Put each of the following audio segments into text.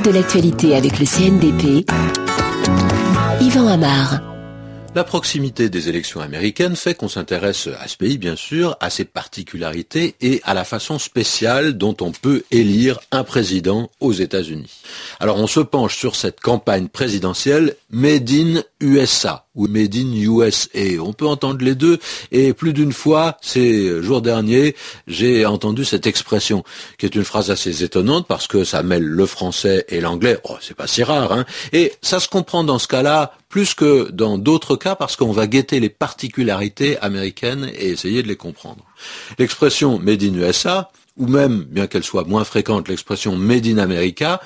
de l'actualité avec le CNDP. Yvan Amar. La proximité des élections américaines fait qu'on s'intéresse à ce pays, bien sûr, à ses particularités et à la façon spéciale dont on peut élire un président aux États-Unis. Alors on se penche sur cette campagne présidentielle Made in USA ou Made in USA. On peut entendre les deux et plus d'une fois ces jours derniers, j'ai entendu cette expression qui est une phrase assez étonnante parce que ça mêle le français et l'anglais. Oh, c'est pas si rare, hein. Et ça se comprend dans ce cas-là plus que dans d'autres cas parce qu'on va guetter les particularités américaines et essayer de les comprendre. L'expression Made in USA, ou même, bien qu'elle soit moins fréquente, l'expression Made in America,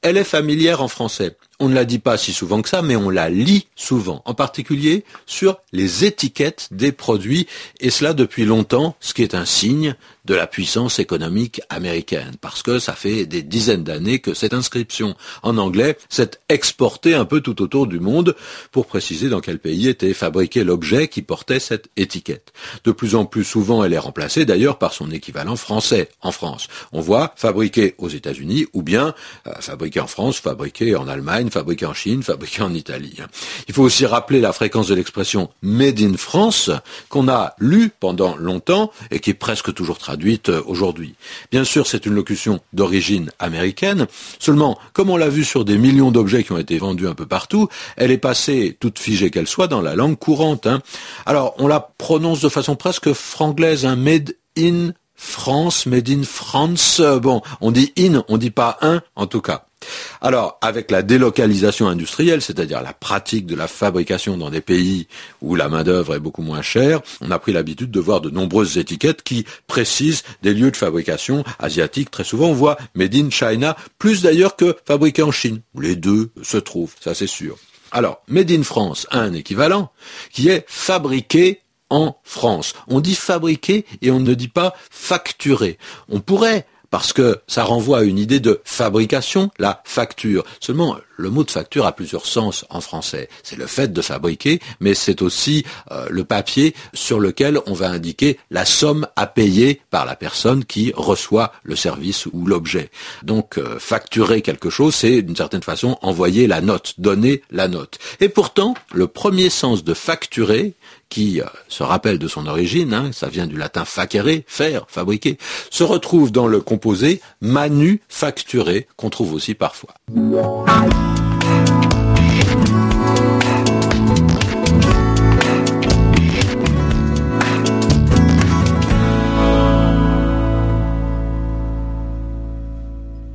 elle est familière en français. On ne la dit pas si souvent que ça, mais on la lit souvent, en particulier sur les étiquettes des produits, et cela depuis longtemps, ce qui est un signe de la puissance économique américaine, parce que ça fait des dizaines d'années que cette inscription en anglais s'est exportée un peu tout autour du monde pour préciser dans quel pays était fabriqué l'objet qui portait cette étiquette. De plus en plus souvent, elle est remplacée d'ailleurs par son équivalent français en France. On voit fabriqué aux États-Unis ou bien euh, fabriqué en France, fabriqué en Allemagne, fabriqué en Chine, fabriqué en Italie. Il faut aussi rappeler la fréquence de l'expression Made in France qu'on a lue pendant longtemps et qui est presque toujours traduite euh, aujourd'hui. Bien sûr, c'est une locution d'origine américaine. Seulement, comme on l'a vu sur des millions d'objets qui ont été vendus un peu partout, elle est passée, toute figée qu'elle soit, dans la langue courante. Hein. Alors, on la prononce de façon presque franglaise, un Made in France, Made in France. Bon, on dit in, on dit pas un, en tout cas. Alors, avec la délocalisation industrielle, c'est-à-dire la pratique de la fabrication dans des pays où la main-d'œuvre est beaucoup moins chère, on a pris l'habitude de voir de nombreuses étiquettes qui précisent des lieux de fabrication asiatiques. Très souvent, on voit Made in China, plus d'ailleurs que fabriqué en Chine, les deux se trouvent, ça c'est sûr. Alors, Made in France a un équivalent qui est fabriqué en France. On dit fabriqué et on ne dit pas facturé. On pourrait parce que ça renvoie à une idée de fabrication, la facture. Seulement, le mot de facture a plusieurs sens en français. C'est le fait de fabriquer, mais c'est aussi euh, le papier sur lequel on va indiquer la somme à payer par la personne qui reçoit le service ou l'objet. Donc, euh, facturer quelque chose, c'est d'une certaine façon envoyer la note, donner la note. Et pourtant, le premier sens de facturer, qui euh, se rappelle de son origine, hein, ça vient du latin facere, faire, fabriquer, se retrouve dans le composé manufacturer, qu'on trouve aussi parfois.